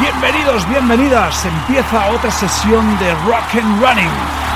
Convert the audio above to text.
Bienvenidos, bienvenidas. Empieza otra sesión de Rock and Running.